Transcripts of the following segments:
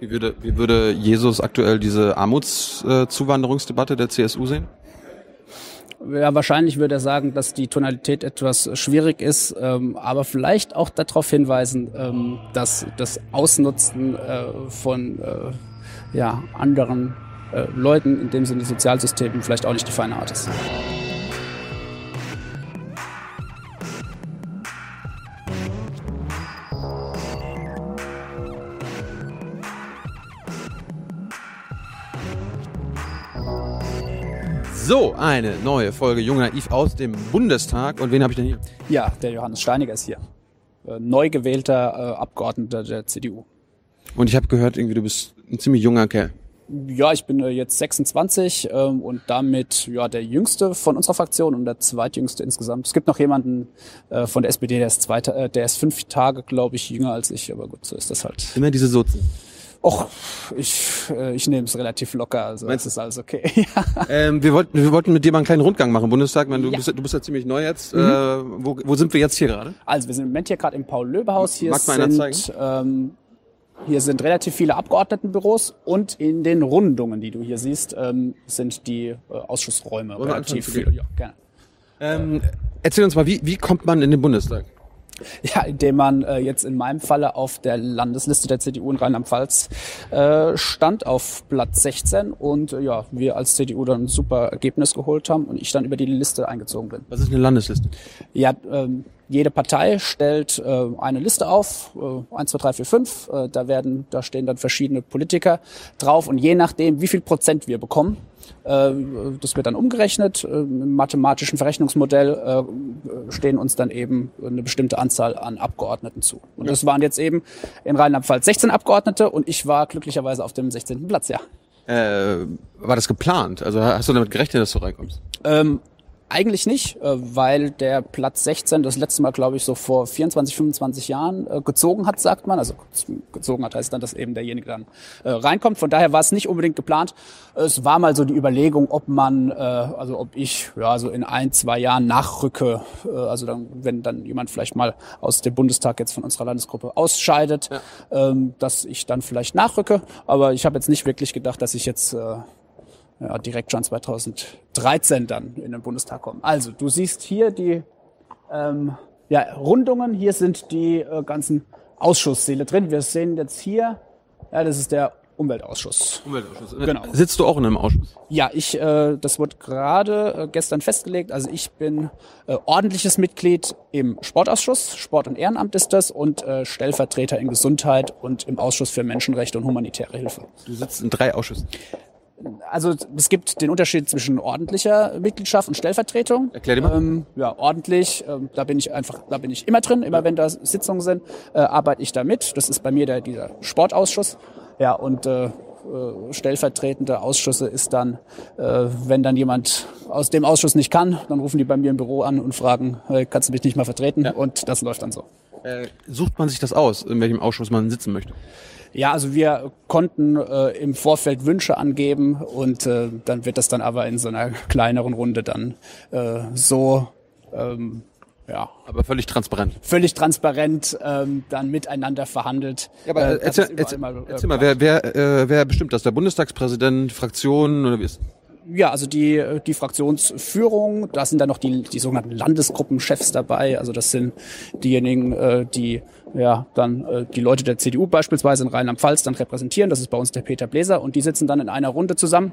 Wie würde, wie würde Jesus aktuell diese Armutszuwanderungsdebatte der CSU sehen? Ja, wahrscheinlich würde er sagen, dass die Tonalität etwas schwierig ist, ähm, aber vielleicht auch darauf hinweisen, ähm, dass das Ausnutzen äh, von äh, ja, anderen äh, Leuten, in dem Sinne Sozialsystemen, vielleicht auch nicht die feine Art ist. So, eine neue Folge Jung Naiv aus dem Bundestag. Und wen habe ich denn hier? Ja, der Johannes Steiniger ist hier. Äh, neu gewählter äh, Abgeordneter der CDU. Und ich habe gehört, irgendwie du bist ein ziemlich junger Kerl. Ja, ich bin äh, jetzt 26 ähm, und damit ja der jüngste von unserer Fraktion und der zweitjüngste insgesamt. Es gibt noch jemanden äh, von der SPD, der ist, zwei, der ist fünf Tage, glaube ich, jünger als ich, aber gut, so ist das halt. Immer diese Sozen. Och, ich, äh, ich nehme es relativ locker, also Meinst es ist alles okay. Ähm, wir, wollten, wir wollten mit dir mal einen kleinen Rundgang machen, Bundestag. Meine, du, Ja. bist, du bist ja ziemlich neu jetzt. Mhm. Äh, wo, wo sind wir jetzt hier gerade? Also wir sind im Moment hier gerade im Paul-Löbe-Haus. Hier sind ähm, hier sind relativ viele Abgeordnetenbüros und in den Rundungen, die du hier siehst, ähm, sind die äh, Ausschussräume wir relativ viele. Ja, gerne. Ähm, erzähl uns mal, wie, wie kommt man in den Bundestag? Ja, indem man äh, jetzt in meinem Falle auf der Landesliste der CDU in Rheinland-Pfalz äh, stand auf Platz 16 und äh, ja, wir als CDU dann ein super Ergebnis geholt haben und ich dann über die Liste eingezogen bin. Was ist eine Landesliste? Ja, ähm, jede Partei stellt äh, eine Liste auf, äh, 1, 2, 3, 4, 5. Äh, da werden, da stehen dann verschiedene Politiker drauf und je nachdem, wie viel Prozent wir bekommen, das wird dann umgerechnet. Äh, Im mathematischen Verrechnungsmodell äh, stehen uns dann eben eine bestimmte Anzahl an Abgeordneten zu. Und das waren jetzt eben in Rheinland-Pfalz 16 Abgeordnete und ich war glücklicherweise auf dem 16. Platz, ja. Äh, war das geplant? Also hast du damit gerechnet, dass du reinkommst? Ähm, eigentlich nicht, äh, weil der Platz 16 das letzte Mal, glaube ich, so vor 24, 25 Jahren äh, gezogen hat, sagt man. Also gezogen hat heißt dann, dass eben derjenige dann äh, reinkommt. Von daher war es nicht unbedingt geplant. Es war mal so die Überlegung, ob man, also ob ich ja so in ein, zwei Jahren nachrücke. Also dann, wenn dann jemand vielleicht mal aus dem Bundestag jetzt von unserer Landesgruppe ausscheidet, ähm, dass ich dann vielleicht nachrücke. Aber ich habe jetzt nicht wirklich gedacht, dass ich jetzt ja, direkt schon 2013 dann in den Bundestag kommen. Also, du siehst hier die ähm, ja, Rundungen, hier sind die äh, ganzen Ausschusssäle drin. Wir sehen jetzt hier, ja, das ist der Umweltausschuss. Umweltausschuss. Genau. Sitzt du auch in einem Ausschuss? Ja, ich, äh, das wurde gerade äh, gestern festgelegt. Also ich bin äh, ordentliches Mitglied im Sportausschuss, Sport und Ehrenamt ist das, und äh, Stellvertreter in Gesundheit und im Ausschuss für Menschenrechte und humanitäre Hilfe. Du sitzt in drei Ausschüssen. Also es gibt den Unterschied zwischen ordentlicher Mitgliedschaft und Stellvertretung. Erklär dir mal. Ähm, ja, ordentlich, ähm, da bin ich einfach, da bin ich immer drin, immer wenn da Sitzungen sind, äh, arbeite ich da mit. Das ist bei mir der, dieser Sportausschuss. Ja, und äh, äh, stellvertretende Ausschüsse ist dann, äh, wenn dann jemand aus dem Ausschuss nicht kann, dann rufen die bei mir im Büro an und fragen, hey, kannst du mich nicht mal vertreten? Und das läuft dann so. Äh, sucht man sich das aus, in welchem Ausschuss man sitzen möchte? Ja, also wir konnten äh, im Vorfeld Wünsche angeben und äh, dann wird das dann aber in so einer kleineren Runde dann äh, so ähm, ja, Aber völlig transparent. völlig transparent ähm, dann miteinander verhandelt. Ja, aber Äh, äh, erzähl, erzähl, mal, äh, erzähl mal, wer, wer, äh, wer bestimmt das? Der Bundestagspräsident, Fraktionen oder wie ist? Ja, also die, die Fraktionsführung, da sind dann noch die, die sogenannten Landesgruppenchefs dabei. Also das sind diejenigen, äh, die ja dann äh, die Leute der CDU beispielsweise in Rheinland-Pfalz dann repräsentieren. Das ist bei uns der Peter Bläser und die sitzen dann in einer Runde zusammen.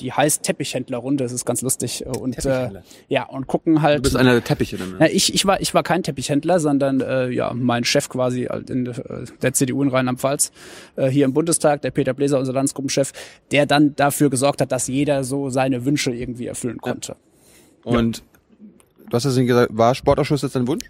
Die heißt Teppichhändlerrunde, das ist ganz lustig. Und äh, ja, und gucken halt. Du bist einer der Teppiche dann. Na, Ne? ich, ich, war, ich war kein Teppichhändler, sondern äh, ja, mein Chef quasi halt in äh, der CDU in Rheinland-Pfalz, äh, hier im Bundestag, der Peter Bläser, unser Landesgruppenchef, der dann dafür gesorgt hat, dass jeder so seine Wünsche irgendwie erfüllen konnte. Und du hast es gesagt, war Sportausschuss jetzt dein Wunsch?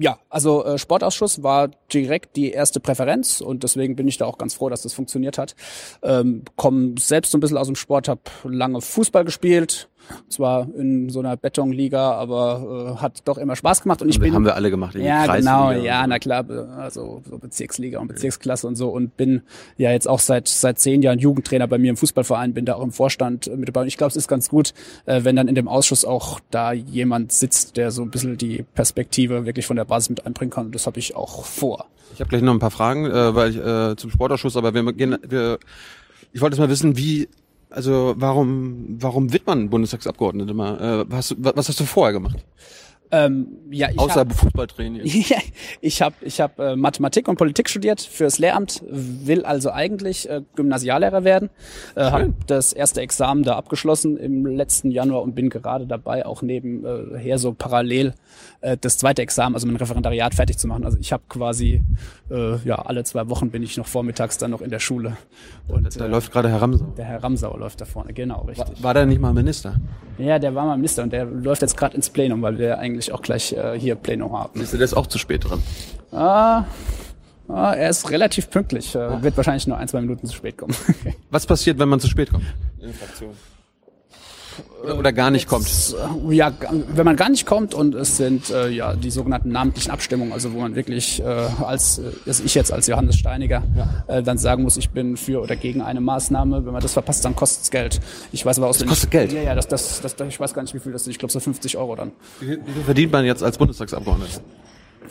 Ja, also äh, Sportausschuss war direkt die erste Präferenz und deswegen bin ich da auch ganz froh, dass das funktioniert hat. Ähm, Komme selbst so ein bisschen aus dem Sport, habe lange Fußball gespielt, zwar in so einer Betonliga, aber äh, hat doch immer Spaß gemacht und ich haben bin wir, haben wir alle gemacht. ja Kreisliga genau, ja na klar, be- also so Bezirksliga und Bezirksklasse und so und bin ja jetzt auch seit seit zehn Jahren Jugendtrainer bei mir im Fußballverein, bin da auch im Vorstand äh, mit dabei und ich glaube, es ist ganz gut, äh, wenn dann in dem Ausschuss auch da jemand sitzt, der so ein bisschen die Perspektive wirklich von der Basis mit einbringen kann und das habe ich auch vor. Ich habe gleich noch ein paar Fragen, äh, weil ich äh, zum Sportausschuss, aber wir gehen, wir, ich wollte jetzt mal wissen, wie, also warum, warum wird man Bundestagsabgeordnete mal? Äh, was, was hast du vorher gemacht? Ähm, ja, ich Außer hab- Fußballtraining. Ja, ich habe ich hab, äh, Mathematik und Politik studiert fürs Lehramt, will also eigentlich äh, Gymnasiallehrer werden. Äh, habe das erste Examen da abgeschlossen im letzten Januar und bin gerade dabei, auch nebenher so parallel äh, das zweite Examen, also mein Referendariat fertig zu machen. Also ich habe quasi, äh, ja, alle zwei Wochen bin ich noch vormittags dann noch in der Schule. Und Da äh, läuft gerade Herr Ramsau. der Herr Ramsauer läuft da vorne, genau, richtig. War der nicht mal Minister? Ja, der war mal Minister und der läuft jetzt gerade ins Plenum, weil wir eigentlich auch gleich äh, hier Plenum haben. Ist auch zu spät dran. Ah, ah, er ist relativ pünktlich. Äh, wird wahrscheinlich nur ein, zwei Minuten zu spät kommen. Was passiert, wenn man zu spät kommt? Oder, oder gar nicht kommt? Äh, ja, wenn man gar nicht kommt und es sind äh, ja die sogenannten namentlichen Abstimmungen, also wo man wirklich äh, als, äh, also ich jetzt als Johannes Steiniger äh, dann sagen muss, ich bin für oder gegen eine Maßnahme. Wenn man das verpasst, dann kostet es Geld. Ich weiß aber aus das kostet Geld? Ja, ja, das, das, das, ich weiß gar nicht, wie viel das ist. Ich glaube so 50 Euro dann. Wie viel verdient man jetzt als Bundestagsabgeordneter?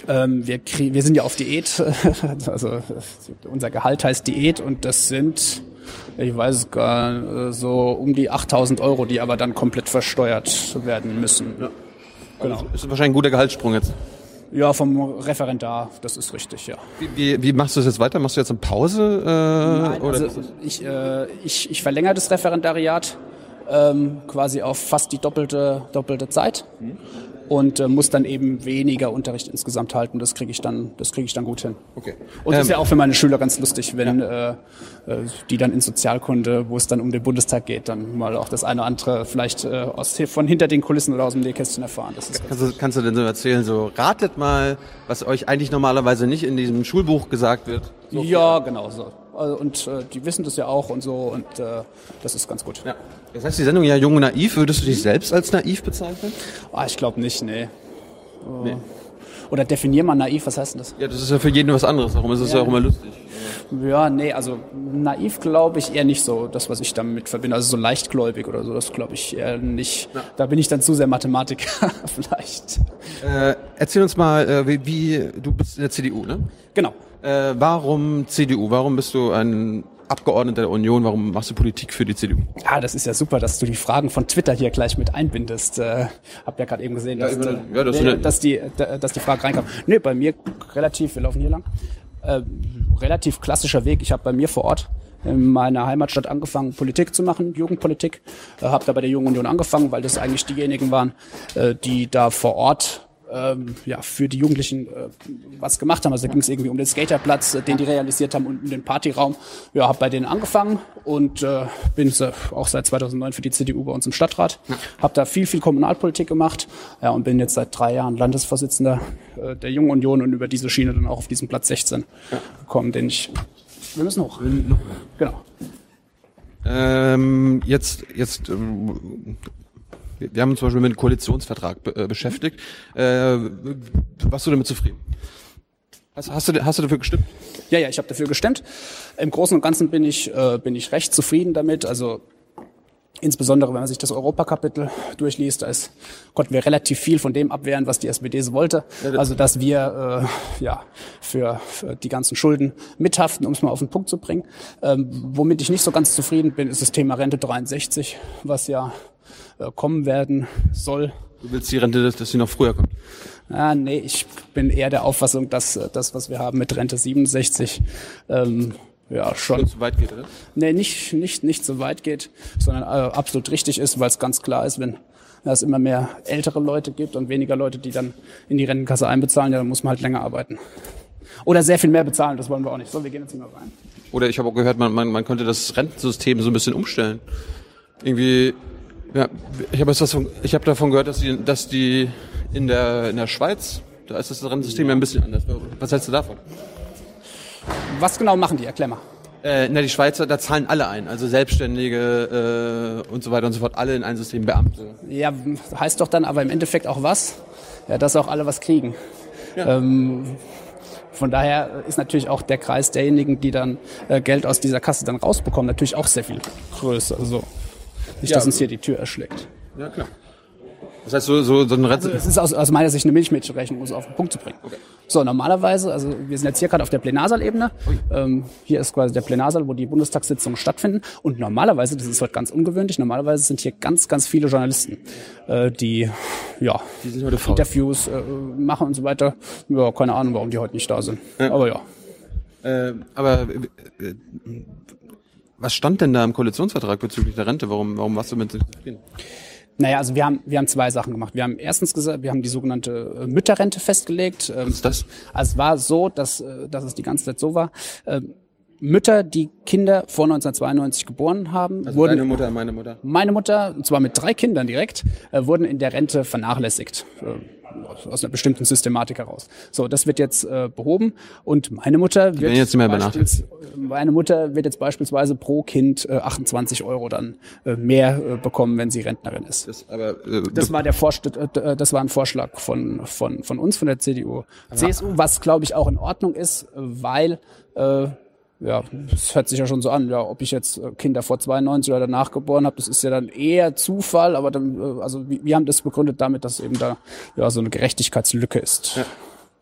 Ähm, wir, wir sind ja auf Diät, also äh, unser Gehalt heißt Diät und das sind, ich weiß es gar äh, so um die 8000 Euro, die aber dann komplett versteuert werden müssen. Ja. Genau. Ist wahrscheinlich ein guter Gehaltssprung jetzt. Ja, vom Referendar, das ist richtig, ja. Wie, wie, wie machst du das jetzt weiter? Machst du jetzt eine Pause? Äh, Nein, oder also ich, äh, ich, ich verlängere das Referendariat ähm, quasi auf fast die doppelte, doppelte Zeit und äh, muss dann eben weniger Unterricht insgesamt halten. Das kriege ich dann, das kriege ich dann gut hin. Okay. Und das ist Ähm, ja auch für meine Schüler ganz lustig, wenn äh, äh, die dann in Sozialkunde, wo es dann um den Bundestag geht, dann mal auch das eine oder andere vielleicht äh, aus, von hinter den Kulissen oder aus dem Nähkästchen erfahren. Das ist Kannst du, kannst du denn so erzählen, so ratet mal, was euch eigentlich normalerweise nicht in diesem Schulbuch gesagt wird? So ja, genau so. Also, Und äh, die wissen das ja auch und so und äh, das ist ganz gut. Ja. Das heißt, die Sendung ja Jung und Naiv, würdest du dich selbst als naiv bezeichnen? Ah, ich glaube nicht, nee. Oder definier mal naiv, was heißt denn das? Ja, das ist ja für jeden was anderes, darum ist es ja, auch immer lustig. Ja, nee, also naiv glaube ich eher nicht so, das, was ich damit verbinde. Also so leichtgläubig oder so, das glaube ich eher nicht. Da bin ich dann zu sehr Mathematiker vielleicht. Äh, erzähl uns mal, äh, wie, wie, du bist in der CDU, ne? Genau. Äh, warum CDU? Warum bist du ein Abgeordneter der Union? Warum machst du Politik für die CDU? Ja, das ist ja super, dass du die Fragen von Twitter hier gleich mit einbindest. Äh, hab ja gerade eben gesehen, dass, äh, ja, das eine- dass, die, dass die Frage reinkam. Nee, bei mir relativ, wir laufen hier lang, äh, relativ klassischer Weg. Ich habe bei mir vor Ort in meiner Heimatstadt angefangen, Politik zu machen, Jugendpolitik. Äh, habe da bei der Jungen Union angefangen, weil das eigentlich diejenigen waren, äh, die da vor Ort ähm, ja, für die Jugendlichen äh, was gemacht haben. Also da ging es irgendwie um den Skaterplatz, äh, den die realisiert haben und um den Partyraum. Ja, habe bei denen angefangen und äh, bin äh, auch seit 2009 für die CDU bei uns im Stadtrat. Habe da viel, viel Kommunalpolitik gemacht ja, und bin jetzt seit drei Jahren Landesvorsitzender äh, der Jungen Union und über diese Schiene dann auch auf diesen Platz 16 gekommen, den ich... Wir müssen hoch. Genau. Ähm, jetzt, jetzt, ähm, wir haben uns zum Beispiel mit dem Koalitionsvertrag be äh, beschäftigt. Äh, warst du damit zufrieden? Hast, hast, du, hast du dafür gestimmt? Ja, ja, ich habe dafür gestimmt. Im Großen und Ganzen bin ich, äh, bin ich recht zufrieden damit. Also insbesondere, wenn man sich das Europakapitel durchliest, da ist, konnten wir relativ viel von dem abwehren, was die SPD so wollte. Also dass wir äh, ja für, für die ganzen Schulden mithaften, um es mal auf den Punkt zu bringen. Ähm, womit ich nicht so ganz zufrieden bin, ist das Thema Rente 63, was ja äh, kommen werden soll. Du willst die Rente, dass, sie noch früher kommt. Ah, nee, ich bin eher der Auffassung, dass äh, das, was wir haben mit Rente 67, ähm, ja, schon zu weit geht, oder? nee, nicht, nicht, nicht so weit geht, sondern äh, absolut richtig ist, weil es ganz klar ist, wenn es immer mehr ältere Leute gibt und weniger Leute, die dann in die Rentenkasse einbezahlen, ja, dann muss man halt länger arbeiten. Oder sehr viel mehr bezahlen, das wollen wir auch nicht. So, wir gehen jetzt mal rein. Oder ich habe auch gehört, man, man, man könnte das Rentensystem so ein bisschen umstellen. Irgendwie, ja, ich habe jetzt was von, ich habe davon gehört, dass die, dass die in der in der Schweiz, da ist das Rentensystem ja ein bisschen anders. Was hältst du davon? Was genau machen die? Erklär mal. Äh, na, die Schweizer, da zahlen alle ein, also Selbstständige äh, und so weiter und so fort, alle in ein System Beamte. Ja, heißt doch dann aber im Endeffekt auch was? Ja, dass auch alle was kriegen. Ähm, von daher ist natürlich auch der Kreis derjenigen, die dann äh, Geld aus dieser Kasse dann rausbekommen, natürlich auch sehr viel größer. Also nicht, Ja, dass uns hier die Tür erschlägt. Ja, klar. Das heißt, so, so, so ein Rätsel. Es ist aus, aus meiner Sicht eine Milchmädchenrechnung, um es auf den Punkt zu bringen. So, normalerweise, also wir sind jetzt hier gerade auf der Plenarsaalebene. Ähm, hier ist quasi der Plenarsaal, wo die Bundestagssitzungen stattfinden. Und normalerweise, das ist heute ganz ungewöhnlich, normalerweise sind hier ganz, ganz viele Journalisten, äh, die ja Die. Interviews äh, machen und so weiter. Ja, keine Ahnung, warum die heute nicht da sind. Aber ja. Äh, aber äh, was stand denn da im Koalitionsvertrag bezüglich der Rente? Warum, warum warst du mit zufrieden? Naja, also wir haben, wir haben zwei Sachen gemacht. Wir haben erstens gesagt, wir haben die sogenannte äh, Mütterrente festgelegt. Ähm, Was ist das? Also es war so, dass, äh, dass es die ganze Zeit so war. Ähm, Mütter, die Kinder vor 1992 geboren haben, Also wurden deine Mutter, meine Mutter. meine Mutter, und zwar mit drei Kindern direkt, äh, wurden in der Rente vernachlässigt. Äh, aus einer bestimmten Systematik heraus. So, das wird jetzt äh, behoben und meine Mutter wird jetzt nicht mehr beispiels- meine Mutter wird jetzt beispielsweise pro Kind äh, 28 Euro dann äh, mehr äh, bekommen, wenn sie Rentnerin ist. Das, aber äh, Das war der Vorschlag, äh, das war ein Vorschlag von von von uns, von der CDU, CSU, was glaube ich auch in Ordnung ist, äh, weil äh, ja, es hört sich ja schon so an, ja, ob ich jetzt äh, Kinder vor 92 oder danach geboren habe, das ist ja dann eher Zufall, aber dann, äh, also wir, wir haben das begründet damit, dass eben da ja so eine Gerechtigkeitslücke ist.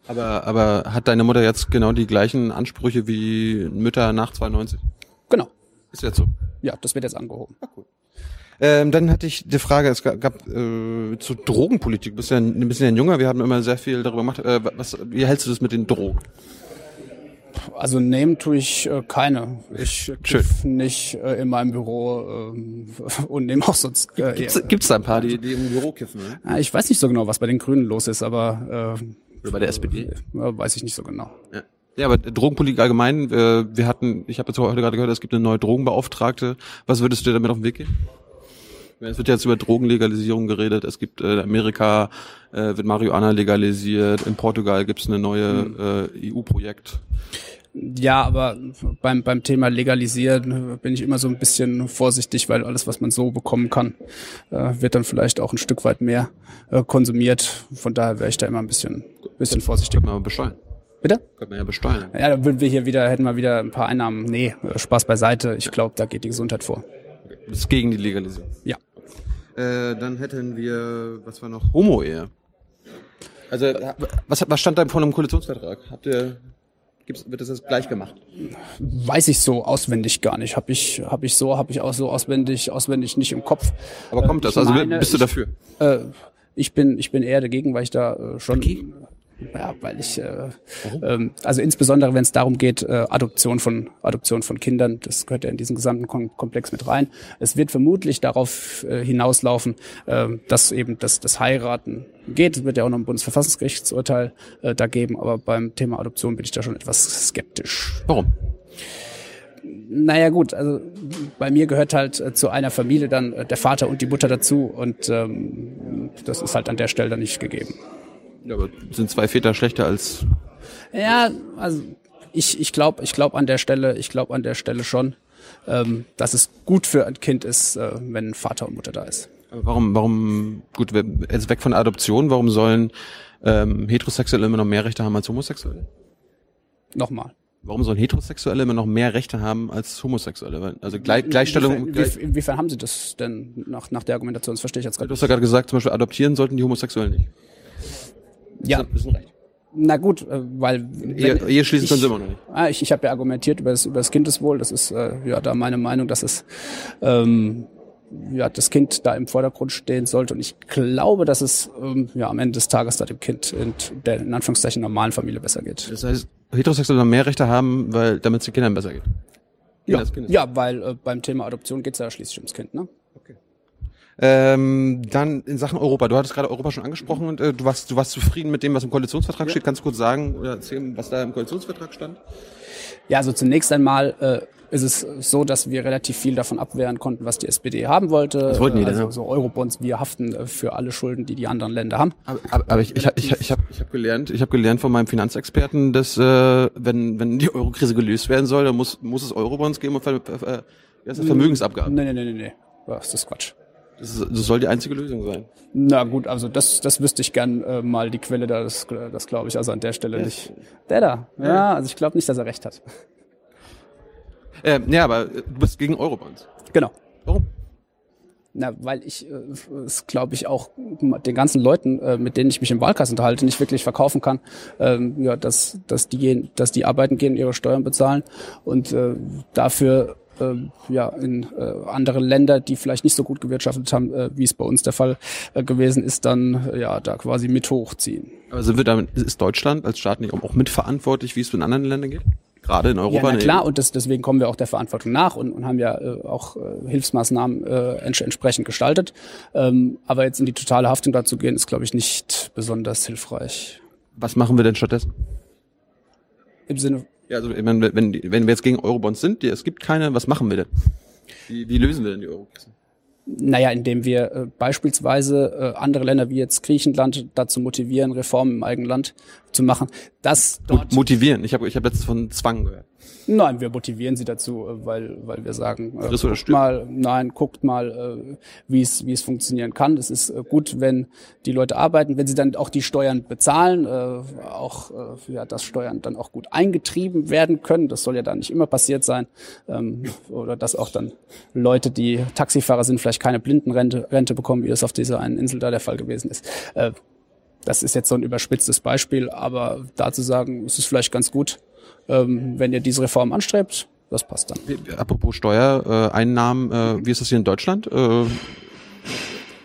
aber, aber hat deine Mutter jetzt genau die gleichen Ansprüche wie Mütter nach 92? Genau. Ist jetzt so. Ja, das wird jetzt angehoben. Ähm, dann hatte ich die Frage, es gab, gab äh, zur Drogenpolitik. Du bist ja ein bisschen ein Junger, wir haben immer sehr viel darüber gemacht. Äh, was, wie hältst du das mit den Drogen? Also nehmen tue ich äh, keine. Ich äh, kiff nicht äh, in meinem Büro ähm, und nehme auch sonst. Äh, Gibt's, gibt's da ein paar, die, die im Büro kiffen, ne? Ich weiß nicht so genau, was bei den Grünen los ist, aber Oder bei der SPD? äh, weiß ich nicht so genau. Ja. Ja, aber Drogenpolitik allgemein, äh, wir hatten, ich habe jetzt heute gerade gehört, es gibt eine neue Drogenbeauftragte. Was würdest du dir damit auf den Weg gehen? Es wird jetzt über Drogenlegalisierung geredet. Es gibt äh, in Amerika äh, wird Marihuana legalisiert. In Portugal gibt's eine neue äh, EU-Projekt. Ja, aber beim, beim Thema Legalisieren bin ich immer so ein bisschen vorsichtig, weil alles, was man so bekommen kann, äh, wird dann vielleicht auch ein Stück weit mehr äh, konsumiert. Von daher wäre ich da immer ein bisschen, bisschen vorsichtig. Könnte man aber besteuern. Bitte? Könnte man ja besteuern. Ja, dann würden wir hier wieder, hätten wir wieder ein paar Einnahmen. Nee, äh, Spaß beiseite. Ich glaube, da geht die Gesundheit vor. Das ist gegen die Legalisierung. Ja. Äh, dann hätten wir, was war noch? Homo-Ehe. Also, was, was stand da vor einem Koalitionsvertrag? Habt ihr, gibt's, wird das jetzt gleich gemacht? Weiß ich so auswendig gar nicht. Habe ich, hab ich so, habe ich auch so auswendig, auswendig nicht im Kopf. Aber kommt das? ich Also meine, bist du ich- dafür? Äh, ich bin, ich bin eher dagegen, weil ich da äh, schon. Ja, weil ich, äh, ähm, also insbesondere wenn es darum geht, äh, Adoption von Adoption von Kindern, das gehört ja in diesen gesamten Kom Komplex mit rein. Es wird vermutlich darauf äh, hinauslaufen, äh, dass eben das, das Heiraten geht. Es wird ja auch noch ein Bundesverfassungsgerichtsurteil äh, da geben, aber beim Thema Adoption bin ich da schon etwas skeptisch. Warum? Naja gut, also bei mir gehört halt äh, zu einer Familie dann äh, der Vater und die Mutter dazu und ähm, das ist halt an der Stelle dann nicht gegeben. Ja, aber sind zwei Väter schlechter als Ja, also ich, ich glaube ich glaub an der Stelle, ich glaube an der Stelle schon, ähm, dass es gut für ein Kind ist, äh, wenn Vater und Mutter da ist. Aber Warum, warum, gut, jetzt weg von Adoption, warum sollen ähm, Heterosexuelle immer noch mehr Rechte haben als Homosexuelle? Nochmal. Warum sollen Heterosexuelle immer noch mehr Rechte haben als Homosexuelle? Also Gleich, Gleichstellung. Inwiefern, inwiefern, haben Sie das denn nach, nach der Argumentation? Das verstehe ich jetzt du gerade. hast ja gerade gesagt, zum Beispiel adoptieren sollten die Homosexuellen nicht. Ja, ist ein Recht. na gut, äh, weil schließen ich- können sie immer noch nicht. Ah, ich ich habe ja argumentiert über das, über das Kindeswohl. Das ist äh, ja da meine Meinung, dass es ähm, ja das Kind da im Vordergrund stehen sollte. Und ich glaube, dass es ähm, ja am Ende des Tages da dem Kind in der in Anführungszeichen normalen Familie besser geht. Das heißt, Heterosexuelle mehr Rechte haben, weil damit es den Kindern besser geht. Ja, ja, weil äh, beim Thema Adoption geht's ja schließlich ums Kind. Ne? Ähm, dann in Sachen Europa. Du hattest gerade Europa schon angesprochen und äh, du warst du warst zufrieden mit dem, was im Koalitionsvertrag steht. Kannst du kurz sagen oder erzählen, was da im Koalitionsvertrag stand? Ja, also zunächst einmal äh, ist es so, dass wir relativ viel davon abwehren konnten, was die SPD haben wollte. Was wollten die denn? also so Eurobonds, wir haften äh, für alle Schulden, die die anderen Länder haben. Aber, aber, aber ich, ich, ich, ich habe ich hab gelernt, ich habe gelernt von meinem Finanzexperten, dass äh, wenn wenn die Eurokrise gelöst werden soll, dann muss muss es Eurobonds geben und Ver, äh, das, Vermögensabgaben. Nee, nee, nee, nee, nee. Das ist Quatsch. Das, soll die einzige Lösung sein. Na gut, also das, das wüsste ich gern äh, mal die Quelle da, das, das glaube ich also an der Stelle Ja. nicht. Der da, ja, also ich glaube nicht, dass er recht hat. Äh, ja, aber äh, du bist gegen Eurobonds. Genau. Warum? Na, weil ich äh, es glaube ich auch den ganzen Leuten, äh, mit denen ich mich im Wahlkreis unterhalte, nicht wirklich verkaufen kann, ähm, ja, dass dass die gehen, dass die arbeiten gehen, ihre Steuern bezahlen und äh, dafür äh, ja in äh, andere Länder, die vielleicht nicht so gut gewirtschaftet haben, äh, wie es bei uns der Fall äh, gewesen ist, dann äh, ja da quasi mit hochziehen. Aber sind wir damit, ist Deutschland als Staat nicht auch mitverantwortlich, wie es in anderen Ländern geht? Gerade in Europa? Ja, na Nee. klar, und das, deswegen kommen wir auch der Verantwortung nach und, und haben ja äh, auch äh, Hilfsmaßnahmen äh, ents entsprechend gestaltet. Ähm, aber jetzt in die totale Haftung dazu gehen, ist, glaube ich, nicht besonders hilfreich. Was machen wir denn stattdessen? Im Sinne, Ja, also wenn, die- wenn wir jetzt gegen Eurobonds sind, die, es gibt keine, was machen wir denn? Wie, wie lösen wir denn die Eurokrise? naja, indem wir äh, beispielsweise äh, andere Länder wie jetzt Griechenland dazu motivieren, Reformen im eigenen Land zu machen, dass dort Motivieren. Ich habe ich hab letztens von Zwang gehört. Nein, wir motivieren sie dazu, äh, weil, weil wir sagen, äh, guckt mal, nein, guckt mal, äh, wie es, wie es funktionieren kann. Es ist äh, gut, wenn die Leute arbeiten, wenn sie dann auch die Steuern bezahlen, äh, auch, äh, ja, dass Steuern dann auch gut eingetrieben werden können. Das soll ja dann nicht immer passiert sein. Ähm, oder dass auch dann Leute, die Taxifahrer sind, vielleicht keine Blindenrente Rente bekommen, wie das auf dieser einen Insel da der Fall gewesen ist. Äh, das ist jetzt so ein überspitztes Beispiel, aber da zu sagen, es ist vielleicht ganz gut, ähm, wenn ihr diese Reform anstrebt, das passt dann. Apropos Steuereinnahmen, äh, wie ist das hier in Deutschland? Äh,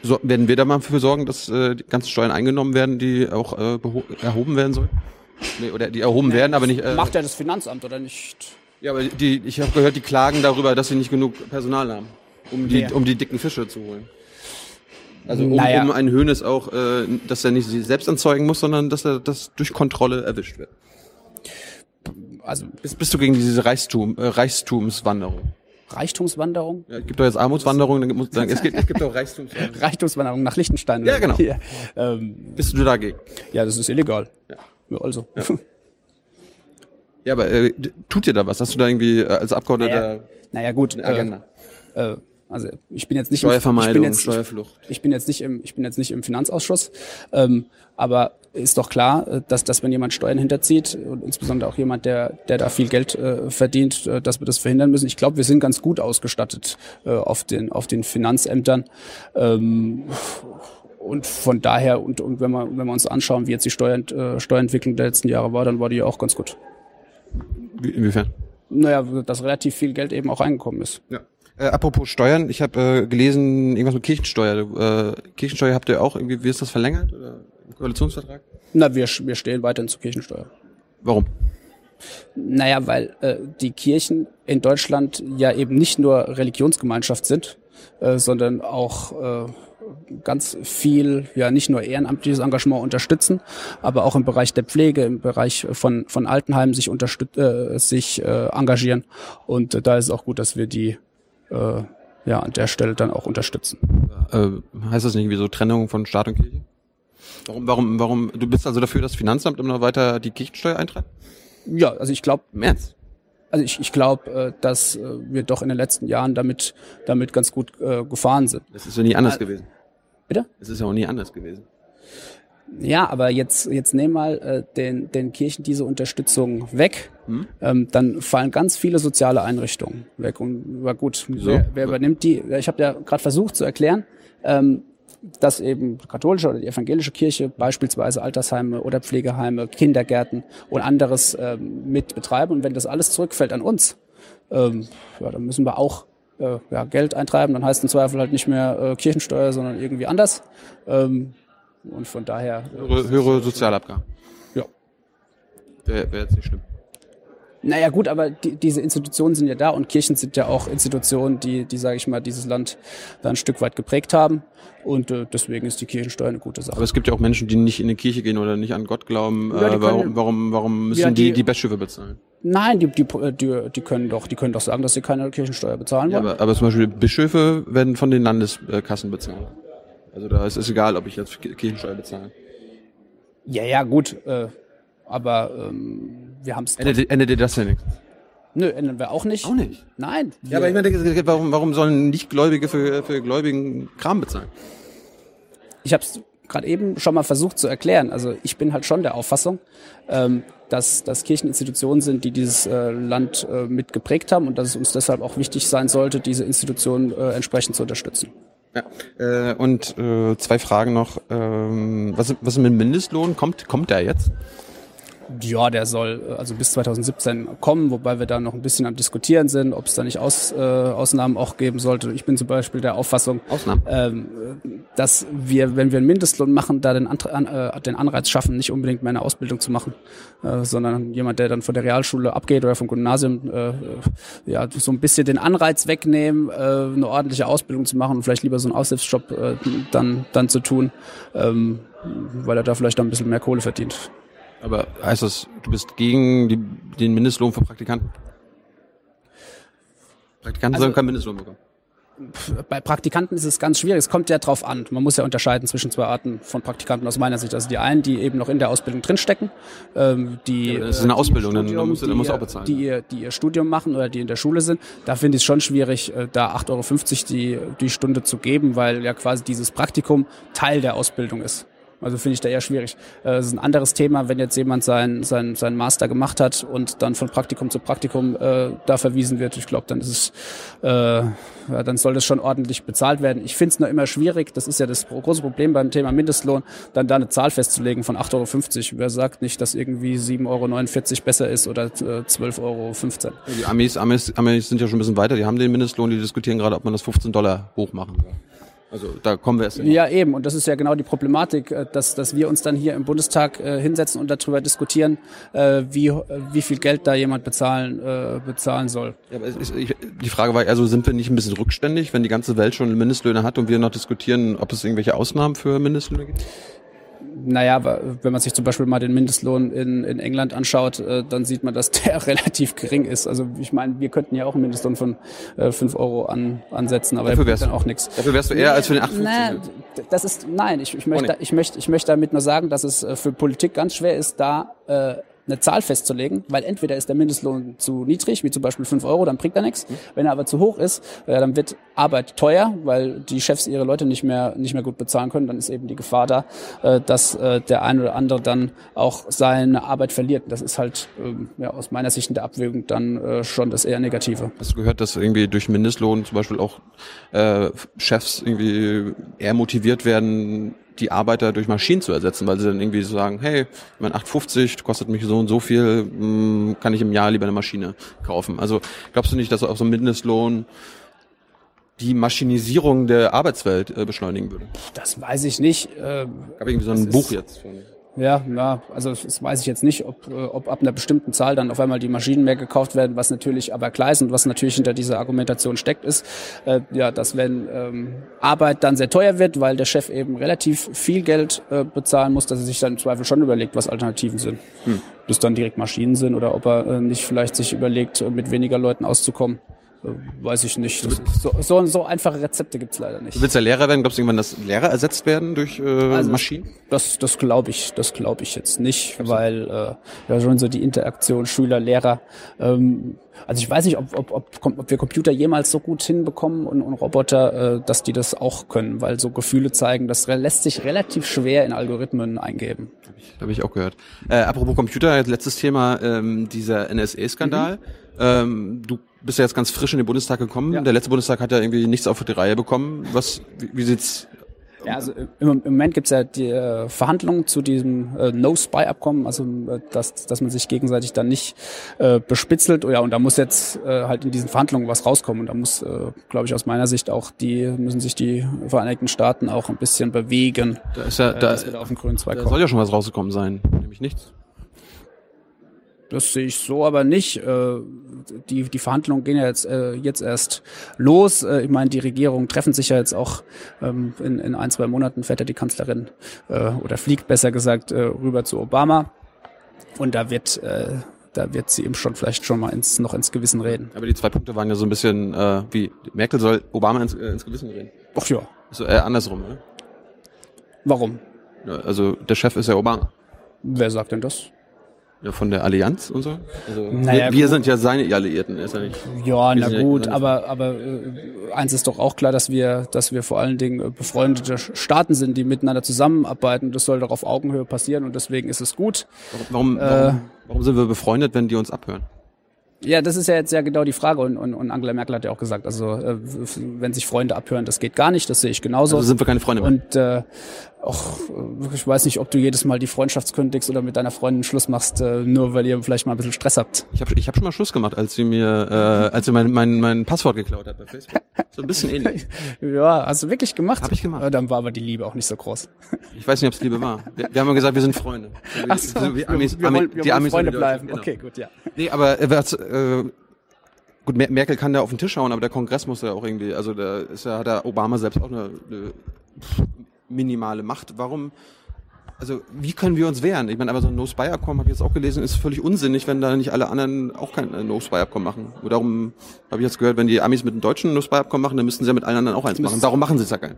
so, werden wir da mal dafür sorgen, dass äh, die ganzen Steuern eingenommen werden, die auch äh, erhoben werden sollen? Nee, oder die erhoben werden, aber nicht. Äh, Macht ja das Finanzamt oder nicht? ja, aber die, ich habe gehört, die klagen darüber, dass sie nicht genug Personal haben, um die, Wer? um die dicken Fische zu holen. Also um, Naja. um einen Hönes auch, äh, dass er nicht sie selbst anzeugen muss, sondern dass er das durch Kontrolle erwischt wird. Also Bist, bist du gegen diese Reichtum, äh, Reichtumswanderung? Reichtumswanderung? Ja, es gibt doch jetzt Armutswanderung, dann muss, dann, es, gibt, es gibt doch Reichtumswanderung. Reichtumswanderung nach Liechtenstein. Ja, genau. Ja, ähm, Bist du dagegen? ja das ist illegal. Ja. Ja, also. Ja, aber äh, tut dir da was? Hast du da irgendwie äh, als Abgeordneter Naja, naja gut. eine Agenda? Äh, äh, also ich bin jetzt nicht im, ich Steuervermeidung, bin jetzt, Steuerflucht. ich bin jetzt nicht im, ich bin jetzt nicht im Finanzausschuss, ähm, aber ist doch klar, äh, dass, dass wenn jemand Steuern hinterzieht und insbesondere auch jemand, der, der da viel Geld äh, verdient, äh, dass wir das verhindern müssen. Ich glaube, wir sind ganz gut ausgestattet äh, auf den, auf den Finanzämtern. Ähm, und von daher, und, und wenn wir, wenn wir uns anschauen, wie jetzt die Steuer, äh, Steuerentwicklung der letzten Jahre war, dann war die ja auch ganz gut. Wie, inwiefern? Naja, dass relativ viel Geld eben auch eingekommen ist. Ja. Äh, apropos Steuern, ich habe äh, gelesen, irgendwas mit Kirchensteuer. Äh, Kirchensteuer habt ihr auch irgendwie, wie ist das verlängert? Oder im Koalitionsvertrag? Na, wir, wir stehen weiterhin zur Kirchensteuer. Warum? Naja, weil äh, die Kirchen in Deutschland ja eben nicht nur Religionsgemeinschaft sind, äh, sondern auch äh, ganz viel, ja nicht nur ehrenamtliches Engagement unterstützen, aber auch im Bereich der Pflege, im Bereich von, von Altenheimen sich, äh, sich äh, engagieren. Und äh, da ist es auch gut, dass wir die äh, ja an der Stelle dann auch unterstützen. Äh, heißt das nicht irgendwie so Trennung von Staat und Kirche? Warum, warum, warum? Du bist also dafür, dass das Finanzamt immer noch weiter die Kirchensteuer eintreibt? Ja, also ich glaube, Im Ernst? Also ich, ich glaube, äh, dass äh, wir doch in den letzten Jahren damit, damit ganz gut äh, gefahren sind. Das ist ja nie anders Äh, gewesen. Bitte? Es ist ja auch nie anders gewesen. Ja, aber jetzt, jetzt nehmen mal äh, den, den Kirchen diese Unterstützung weg, ähm, dann fallen ganz viele soziale Einrichtungen weg. Und war gut, wer, wer übernimmt die? Ich habe ja gerade versucht zu erklären, ähm, dass eben katholische oder die evangelische Kirche beispielsweise Altersheime oder Pflegeheime, Kindergärten und anderes ähm, mit betreiben. Und wenn das alles zurückfällt an uns, ähm, ja, dann müssen wir auch äh, ja, Geld eintreiben. Dann heißt im Zweifel halt nicht mehr äh, Kirchensteuer, sondern irgendwie anders. Ähm, und von daher, äh, Höhere, höhere Sozialabgaben. ja. Wäre wär jetzt nicht schlimm. Naja gut, aber die, diese Institutionen sind ja da und Kirchen sind ja auch Institutionen, die, die sage ich mal, dieses Land da ein Stück weit geprägt haben. Und äh, deswegen ist die Kirchensteuer eine gute Sache. Aber es gibt ja auch Menschen, die nicht in die Kirche gehen oder nicht an Gott glauben. Ja, äh, warum, warum, warum müssen Ja, die die- die Bischöfe bezahlen? Nein, die, die, die, die können doch, die können doch sagen, dass sie keine Kirchensteuer bezahlen wollen. Ja, aber, aber zum Beispiel Bischöfe werden von den Landeskassen bezahlt. Also da ist es egal, ob ich jetzt Kirchensteuer bezahle. Ja, ja, gut. Äh, aber ähm, wir haben es. Endet, endet dir das ja nichts? Nö, ändern wir auch nicht. Auch nicht? Nein. Ja, aber ich meine, warum, warum sollen Nichtgläubige für, für Gläubigen Kram bezahlen? Ich habe es gerade eben schon mal versucht zu erklären. Also ich bin halt schon der Auffassung, ähm, dass, dass Kircheninstitutionen sind, die dieses äh, Land äh, mitgeprägt haben und dass es uns deshalb auch wichtig sein sollte, diese Institutionen äh, entsprechend zu unterstützen. Ja. Äh, und äh, zwei Fragen noch. Ähm, was, was mit dem Mindestlohn? Kommt, kommt der jetzt? Ja, der soll äh, also bis 2017 kommen, wobei wir da noch ein bisschen am Diskutieren sind, ob es da nicht Aus, äh, Ausnahmen auch geben sollte. Ich bin zum Beispiel der Auffassung, ähm, dass wir, wenn wir einen Mindestlohn machen, da den, an, äh, den Anreiz schaffen, nicht unbedingt mehr eine Ausbildung zu machen, äh, sondern jemand, der dann von der Realschule abgeht oder vom Gymnasium, äh, ja, so ein bisschen den Anreiz wegnehmen, äh, eine ordentliche Ausbildung zu machen und vielleicht lieber so einen Aushilfsjob äh, dann, dann zu tun, ähm, weil er da vielleicht dann ein bisschen mehr Kohle verdient. Aber heißt das, du bist gegen die, den Mindestlohn für Praktikanten? Praktikanten also, sollen keinen Mindestlohn bekommen. Bei Praktikanten ist es ganz schwierig. Es kommt ja drauf an. Man muss ja unterscheiden zwischen zwei Arten von Praktikanten aus meiner Sicht. Also die einen, die eben noch in der Ausbildung drinstecken, ähm, die ja, das ist eine äh, Ausbildung, Studium, dann musst du, dann musst du auch bezahlen. Die, ihr, die ihr Studium machen oder die in der Schule sind. Da finde ich es schon schwierig, äh, da 8,50 Euro die, die Stunde zu geben, weil ja quasi dieses Praktikum Teil der Ausbildung ist. Also finde ich da eher schwierig. Äh, es ist ein anderes Thema, wenn jetzt jemand sein, sein, sein Master gemacht hat und dann von Praktikum zu Praktikum äh, da verwiesen wird. Ich glaube, dann ist es, äh, ja, dann soll das schon ordentlich bezahlt werden. Ich finde es nur immer schwierig, das ist ja das große Problem beim Thema Mindestlohn, dann da eine Zahl festzulegen von 8,50 Euro. Wer sagt nicht, dass irgendwie 7,49 Euro besser ist oder äh, 12,15 Euro? Die Amis, Amis, Amis sind ja schon ein bisschen weiter, die haben den Mindestlohn, die diskutieren gerade, ob man das 15 Dollar hoch machen soll. Also da kommen wir erst. Ja, eben. Und das ist ja genau die Problematik, äh, dass, dass wir uns dann hier im Bundestag äh, hinsetzen und darüber diskutieren, äh, wie, äh, wie viel Geld da jemand bezahlen, äh, bezahlen soll. Ja, aber ist, ich, die Frage war, also sind wir nicht ein bisschen rückständig, wenn die ganze Welt schon Mindestlöhne hat und wir noch diskutieren, ob es irgendwelche Ausnahmen für Mindestlöhne gibt? Naja, wenn man sich zum Beispiel mal den Mindestlohn in, in England anschaut, äh, dann sieht man, dass der relativ gering ist. Also ich meine, wir könnten ja auch einen Mindestlohn von äh, 5 Euro an, ansetzen, aber dafür wärst dann auch nichts. Dafür wärst du eher als für den 8,50. Nein, das ist, nein, ich, ich, möchte, ich, möchte, ich möchte damit nur sagen, dass es äh, für Politik ganz schwer ist, da äh, eine Zahl festzulegen, weil entweder ist der Mindestlohn zu niedrig, wie zum Beispiel 5 Euro, dann bringt er nichts. Wenn er aber zu hoch ist, äh, dann wird Arbeit teuer, weil die Chefs ihre Leute nicht mehr, nicht mehr gut bezahlen können. Dann ist eben die Gefahr da, äh, dass äh, der eine oder andere dann auch seine Arbeit verliert. Das ist halt ähm, ja, aus meiner Sicht in der Abwägung dann schon das eher Negative. Hast du gehört, dass irgendwie durch Mindestlohn zum Beispiel auch äh, Chefs irgendwie eher motiviert werden, die Arbeiter durch Maschinen zu ersetzen, weil sie dann irgendwie so sagen, hey, mein 850 kostet mich so und so viel, hm, kann ich im Jahr lieber eine Maschine kaufen. Also glaubst du nicht, dass auch so ein Mindestlohn die Maschinisierung der Arbeitswelt äh, beschleunigen würde? Das weiß ich nicht. Ähm, gab irgendwie so ein Buch jetzt von ja, ja, also das weiß ich jetzt nicht, ob, äh, ob ab einer bestimmten Zahl dann auf einmal die Maschinen mehr gekauft werden, was natürlich aber klar ist und was natürlich hinter dieser Argumentation steckt, ist, äh, ja, dass wenn ähm, Arbeit dann sehr teuer wird, weil der Chef eben relativ viel Geld äh, bezahlen muss, dass er sich dann im Zweifel schon überlegt, was Alternativen sind. Hm. Das dann direkt Maschinen sind oder ob er äh, nicht vielleicht sich überlegt, äh, mit weniger Leuten auszukommen. Weiß ich nicht. So, so, so einfache Rezepte gibt's leider nicht. Du willst ja Lehrer werden? Glaubst du irgendwann, dass Lehrer ersetzt werden durch äh, also, Maschinen? Das, das glaube ich, das glaube ich jetzt nicht, also. weil äh, ja schon so die Interaktion Schüler, Lehrer. Ähm, also ich weiß nicht, ob, ob, ob, ob wir Computer jemals so gut hinbekommen und, und Roboter, äh, dass die das auch können, weil so Gefühle zeigen, das lässt sich relativ schwer in Algorithmen eingeben. Habe ich, hab ich auch gehört. Äh, apropos Computer, letztes Thema, ähm, dieser NSA-Skandal. Mhm. Ähm, du bist ja jetzt ganz frisch in den Bundestag gekommen. Ja. Der letzte Bundestag hat ja irgendwie nichts auf die Reihe bekommen. Was, wie, wie sieht's ja, also im, im Moment gibt's ja die äh, Verhandlungen zu diesem äh, No-Spy-Abkommen, also äh, dass, dass man sich gegenseitig dann nicht äh, bespitzelt. Oh, ja, und da muss jetzt äh, halt in diesen Verhandlungen was rauskommen. Und da muss, äh, glaube ich, aus meiner Sicht auch die, müssen sich die Vereinigten Staaten auch ein bisschen bewegen. Da ist ja, äh, da, da auf den grünen Zweig da soll ja schon was rausgekommen sein, nämlich nichts. Das sehe ich so aber nicht. Äh, die, die Verhandlungen gehen ja jetzt, äh, jetzt erst los. Äh, ich meine, die Regierungen treffen sich ja jetzt auch ähm, in, in ein, zwei Monaten fährt ja die Kanzlerin oder fliegt besser gesagt rüber zu Obama. Und da wird da wird sie ihm schon vielleicht schon mal ins, noch ins Gewissen reden. Aber die zwei Punkte waren ja so ein bisschen äh, wie Merkel soll Obama ins, äh, ins Gewissen reden. Ach ja. So eher andersrum, ne? Warum? Also der Chef ist ja Obama. Wer sagt denn das? Ja, von der Allianz und so. Also Naja, wir, wir gut. sind ja seine Alliierten, ist ja nicht. Ja, Wir na sind ja- gut, aber aber äh, eins ist doch auch klar, dass wir dass wir vor allen Dingen äh, befreundete Staaten sind, die miteinander zusammenarbeiten. Das soll doch auf Augenhöhe passieren und deswegen ist es gut. Warum, Äh. warum, warum sind wir befreundet, wenn die uns abhören? Ja, das ist ja jetzt ja genau die Frage und, und, und Angela Merkel hat ja auch gesagt, also äh, wenn sich Freunde abhören, das geht gar nicht, das sehe ich genauso. Also sind wir keine Freunde mehr. und äh, auch, ich weiß nicht, ob du jedes Mal die Freundschaft kündigst oder mit deiner Freundin Schluss machst, äh, nur weil ihr vielleicht mal ein bisschen Stress habt. Ich habe ich hab schon mal Schluss gemacht, als sie mir, äh, als sie mein, mein, mein Passwort geklaut hat bei Facebook. So ein bisschen ähnlich. Ja, hast du wirklich gemacht? Hab ich gemacht. Äh, Dann war aber die Liebe auch nicht so groß. Ich weiß nicht, ob es Liebe war. Wir, wir haben ja gesagt, wir sind Freunde. So wie- Ach so, wie wir, Amis- wir, wollen, wir die Amis und Freunde bleiben. genau. Okay, gut, ja. Nee, aber äh, was, äh, gut, Mer Merkel kann da auf den Tisch hauen, aber der Kongress muss ja auch irgendwie, also da ist ja, hat der Obama selbst auch eine, eine minimale Macht. Warum? Also wie können wir uns wehren? Ich meine, aber so ein No-Spy-Abkommen, habe ich jetzt auch gelesen, ist völlig unsinnig, wenn da nicht alle anderen auch kein äh, No-Spy-Abkommen machen. Und darum habe ich jetzt gehört, wenn die Amis mit dem deutschen No-Spy-Abkommen machen, dann müssten sie ja mit allen anderen auch eins machen. Darum machen sie es ja kein.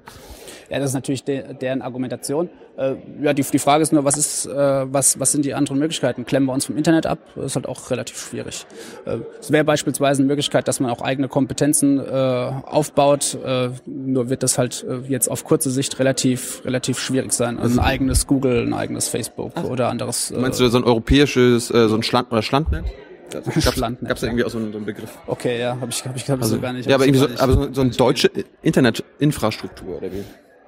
Ja, das ist natürlich de deren Argumentation. Äh, ja, die, die Frage ist nur, was ist, äh, was, was sind die anderen Möglichkeiten? Klemmen wir uns vom Internet ab? Das ist halt auch relativ schwierig. Äh, es wäre beispielsweise eine Möglichkeit, dass man auch eigene Kompetenzen äh, aufbaut. Äh, nur wird das halt äh, jetzt auf kurze Sicht relativ, relativ schwierig sein. Also ein eigenes Google, ein eigenes Facebook oder anderes. Äh, Meinst du so ein europäisches, äh, so ein Schland oder Schlandnet? Gab's, Schlandnet, Gab's da irgendwie auch so einen, so einen Begriff? Okay, ja, habe ich, hab ich, hab ich so gar nicht. ja, aber irgendwie so, aber so, so eine deutsche Internetinfrastruktur oder wie?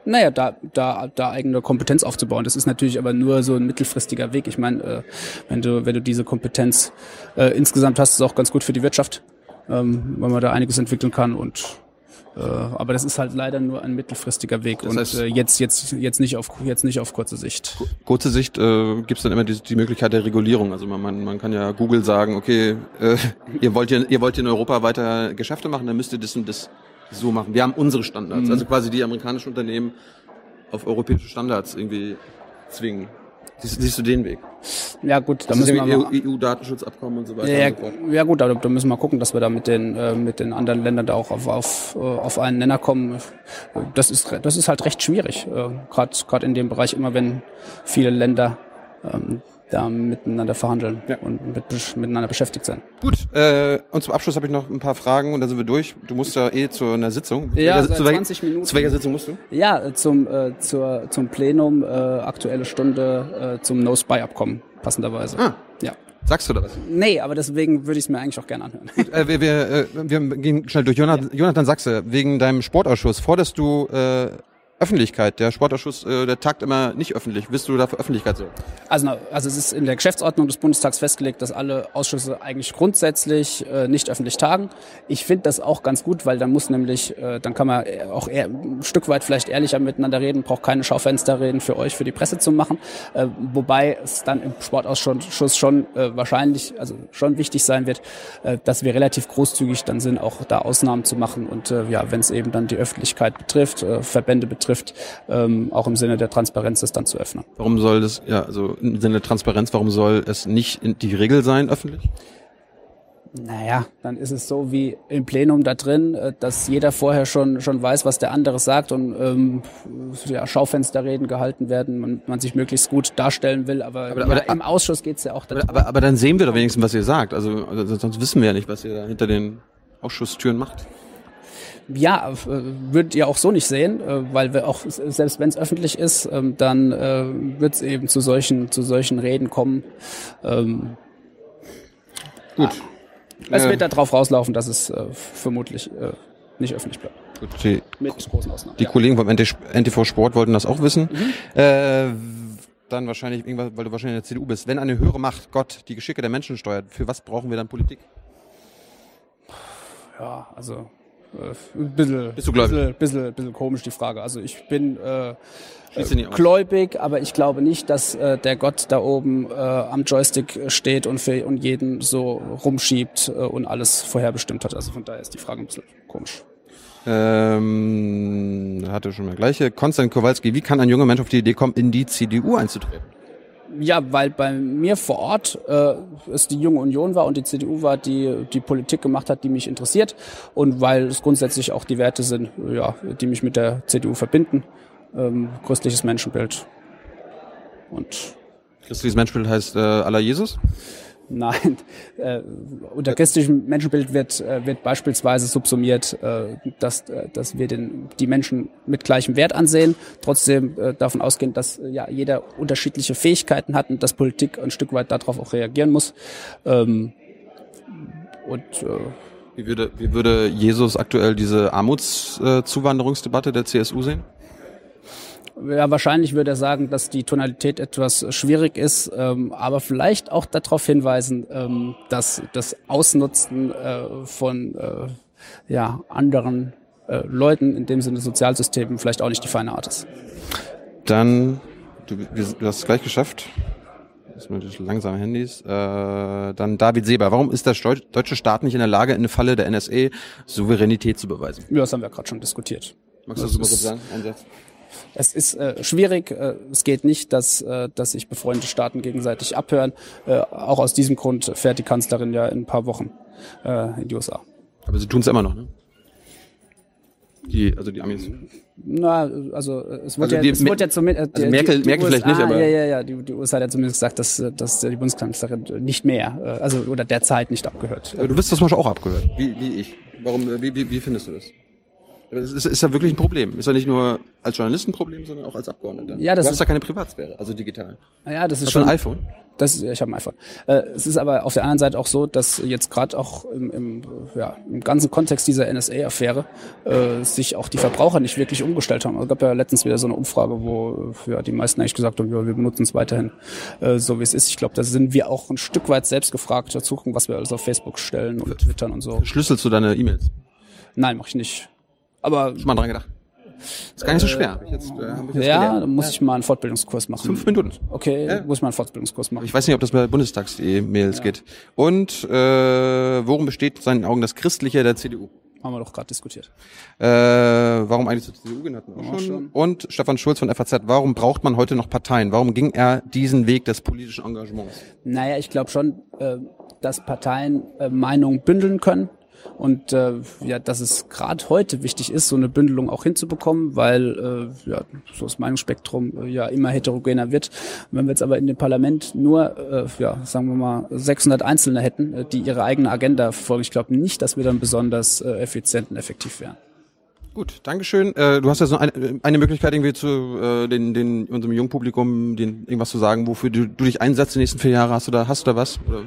Naja, da, da, da eigene Kompetenz aufzubauen. Das ist natürlich aber nur so ein mittelfristiger Weg. Ich meine, äh, wenn du, wenn du diese Kompetenz äh, insgesamt hast, ist es auch ganz gut für die Wirtschaft, ähm, weil man da einiges entwickeln kann und äh, aber das ist halt leider nur ein mittelfristiger Weg Das und heißt- äh, jetzt jetzt jetzt nicht auf jetzt nicht auf kurze Sicht. Kurze Sicht äh, gibt es dann immer die, die Möglichkeit der Regulierung. Also man, man, man kann ja Google sagen, okay, äh, ihr wollt ja, ihr wollt in Europa weiter Geschäfte machen, dann müsst ihr das und das so machen. Wir haben unsere Mhm. Standards, also quasi die amerikanischen Unternehmen auf europäische Standards irgendwie zwingen. Siehst, siehst du den Weg? Ja gut, da müssen wir EU-Datenschutzabkommen und so weiter Ja, und so fort. ja gut, da, da müssen wir gucken, dass wir da mit den äh, mit den anderen Ländern da auch auf auf, äh, auf einen Nenner kommen. Das ist das ist halt recht schwierig, äh, gerade gerade in dem Bereich immer wenn viele Länder ähm, da miteinander verhandeln Ja. und mit, miteinander beschäftigt sein. Gut, äh, und zum Abschluss habe ich noch ein paar Fragen und dann sind wir durch. Du musst ja eh zu einer Sitzung. Ja, zu, seit welcher- 20 Minuten. Zu welcher Sitzung musst du? Ja, äh, zum äh, zur zum Plenum äh, aktuelle Stunde äh, zum No Spy Abkommen passenderweise. Ah. Ja. Sagst du da was? Nee, aber deswegen würde ich es mir eigentlich auch gerne anhören. Äh, wir, wir, äh, wir gehen schnell durch. Jonathan, Jonathan Sachse, wegen deinem Sportausschuss, forderst du äh, Öffentlichkeit? Der Sportausschuss, äh, der tagt immer nicht öffentlich. Bist du da für Öffentlichkeit so? Also, also es ist in der Geschäftsordnung des Bundestags festgelegt, dass alle Ausschüsse eigentlich grundsätzlich äh, nicht öffentlich tagen. Ich finde das auch ganz gut, weil dann muss nämlich, äh, dann kann man auch eher, ein Stück weit vielleicht ehrlicher miteinander reden, braucht keine Schaufensterreden für euch, für die Presse zu machen. Äh, wobei es dann im Sportausschuss schon äh, wahrscheinlich, also schon wichtig sein wird, äh, dass wir relativ großzügig dann sind, auch da Ausnahmen zu machen und äh, ja, wenn es eben dann die Öffentlichkeit betrifft, äh, Verbände betrifft, ähm, auch im Sinne der Transparenz das dann zu öffnen. Warum soll das, ja, also im Sinne der Transparenz, warum soll es nicht die Regel sein, öffentlich? Naja, dann ist es so wie im Plenum da drin, äh, dass jeder vorher schon schon weiß, was der andere sagt und ähm, ja, Schaufensterreden gehalten werden, man, man sich möglichst gut darstellen will, aber, Aber- ja, aber- im Ausschuss geht's ja auch darum. Aber, aber, aber dann sehen wir doch wenigstens, was ihr sagt. Also, also sonst wissen wir ja nicht, was ihr da hinter den Ausschusstüren macht. Ja, äh, würdet ihr auch so nicht sehen, äh, weil wir auch, selbst wenn es öffentlich ist, ähm, dann äh, wird es eben zu solchen, zu solchen Reden kommen. Ähm, Gut. es Äh, wird darauf rauslaufen, dass es äh, vermutlich äh, nicht öffentlich bleibt. Gut, die, Mit großen Ausnahmen. die ja. Kollegen vom NT NTV Sport wollten das auch wissen. Äh, dann wahrscheinlich irgendwas, weil du wahrscheinlich in der CDU bist. Wenn eine höhere Macht, Gott, die Geschicke der Menschen steuert, für was brauchen wir dann Politik? Ja, also ein bisschen, Bist du gläubig? Bisschen, bisschen, bisschen komisch die Frage. Also ich bin äh, gläubig, aber ich glaube nicht, dass äh, der Gott da oben äh, am Joystick steht und für und jeden so rumschiebt äh, und alles vorherbestimmt hat. Also von daher ist die Frage ein bisschen komisch. Ähm, hatte schon mal gleiche. Konstantin Kowalski, wie kann ein junger Mensch auf die Idee kommen, in die CDU einzutreten? Ja, weil bei mir vor Ort äh, es die Junge Union war und die CDU war, die die Politik gemacht hat, die mich interessiert und weil es grundsätzlich auch die Werte sind, ja, die mich mit der CDU verbinden. Ähm, christliches Menschenbild und Christliches Menschenbild heißt äh, aller Jesus? Nein, äh, unter christlichem Menschenbild wird, äh, wird beispielsweise subsumiert, äh, dass, äh, dass wir den, die Menschen mit gleichem Wert ansehen, trotzdem äh, davon ausgehen, dass äh, ja, jeder unterschiedliche Fähigkeiten hat und dass Politik ein Stück weit darauf auch reagieren muss. Ähm, und äh, wie würde, wie würde Jesus aktuell diese Armutszuwanderungsdebatte der CSU sehen? Ja, wahrscheinlich würde er sagen, dass die Tonalität etwas schwierig ist, ähm, aber vielleicht auch darauf hinweisen, ähm, dass das Ausnutzen äh, von äh, ja, anderen äh, Leuten, in dem Sinne Sozialsystemen, vielleicht auch nicht die feine Art ist. Dann, du, du hast es gleich geschafft. Das sind langsame Handys. Äh, dann David Seber. Warum ist der deutsche Staat nicht in der Lage, in eine Falle der NSA Souveränität zu beweisen? Ja, das haben wir gerade schon diskutiert. Magst du das, das mal kurz sagen? Einsatz? Es ist äh, schwierig. Äh, es geht nicht, dass, äh, dass sich befreundete Staaten gegenseitig abhören. Äh, auch aus diesem Grund fährt die Kanzlerin ja in ein paar Wochen äh, in die USA. Aber sie tun es immer noch, ne? Die, also die Amis. Na, also es wurde also ja, es wurde ja zumindest. Äh, also Merkel, die, Merkel USA, vielleicht nicht, aber. Ja, ja, ja. Die, die USA hat ja zumindest gesagt, dass, dass die Bundeskanzlerin nicht mehr, äh, also oder derzeit nicht abgehört. Du bist das mal auch abgehört, wie, wie ich. Warum, äh, wie, wie, wie findest du das? Das ist, ist ja wirklich ein Problem. Ist ja nicht nur als Journalist ein Problem, sondern auch als Abgeordneter. Ja, das du hast ja keine Privatsphäre, also digital. Ja, das ist hast schon ein iPhone. Das, ich habe ein iPhone. Äh, es ist aber auf der anderen Seite auch so, dass jetzt gerade auch im, im, ja, im ganzen Kontext dieser NSA-Affäre äh, sich auch die Verbraucher nicht wirklich umgestellt haben. Es gab ja letztens wieder so eine Umfrage, wo ja, die meisten eigentlich gesagt haben, ja, wir benutzen es weiterhin äh, so, wie es ist. Ich glaube, da sind wir auch ein Stück weit selbst gefragt, zu gucken, was wir alles auf Facebook stellen und twittern und so. Schlüsselst du deine E-Mails? Nein, mache ich nicht. Aber Schon mal dran gedacht. ist gar nicht so schwer. Ich jetzt, äh, ich ja, dann muss ich mal einen Fortbildungskurs machen. Fünf Minuten. Okay, ja. muss ich mal einen Fortbildungskurs machen. Ich weiß nicht, ob das bei Bundestags-E-Mails ja. geht. Und äh, worum besteht in seinen Augen das Christliche der CDU? Haben wir doch gerade diskutiert. Äh, warum eigentlich zur CDU genannt? Auch schon. Und Stefan Schulz von FAZ, warum braucht man heute noch Parteien? Warum ging er diesen Weg des politischen Engagements? Naja, ich glaube schon, äh, dass Parteien äh, Meinungen bündeln können und äh, ja, dass es gerade heute wichtig ist, so eine Bündelung auch hinzubekommen, weil äh, ja, so das Meinungsspektrum äh, ja immer heterogener wird. Wenn wir jetzt aber in dem Parlament nur, äh, ja, sagen wir mal, 600 Einzelne hätten, äh, die ihre eigene Agenda verfolgen, ich glaube nicht, dass wir dann besonders äh, effizient und effektiv wären. Gut, Dankeschön. Äh, du hast ja so eine, eine Möglichkeit, irgendwie zu äh, den, den unserem Jungpublikum den, irgendwas zu sagen, wofür du, du dich einsetzt die nächsten vier Jahre. Hast du da, hast du da was? Oder?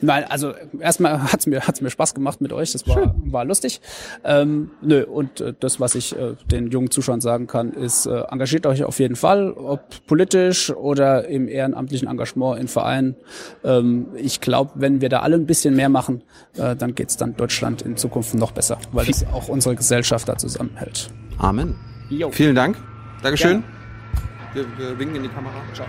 Nein, also erstmal hat's mir hat's mir Spaß gemacht mit euch, das war war lustig. Ähm, nö, und äh, das, was ich äh, den jungen Zuschauern sagen kann, ist äh, engagiert euch auf jeden Fall, ob politisch oder im ehrenamtlichen Engagement in Vereinen. Ähm, ich glaube, wenn wir da alle ein bisschen mehr machen, äh, dann geht's dann Deutschland in Zukunft noch besser, weil es auch unsere Gesellschaft da zusammenhält. Amen. Jo. Vielen Dank. Dankeschön. Wir, wir winken in die Kamera. Ciao.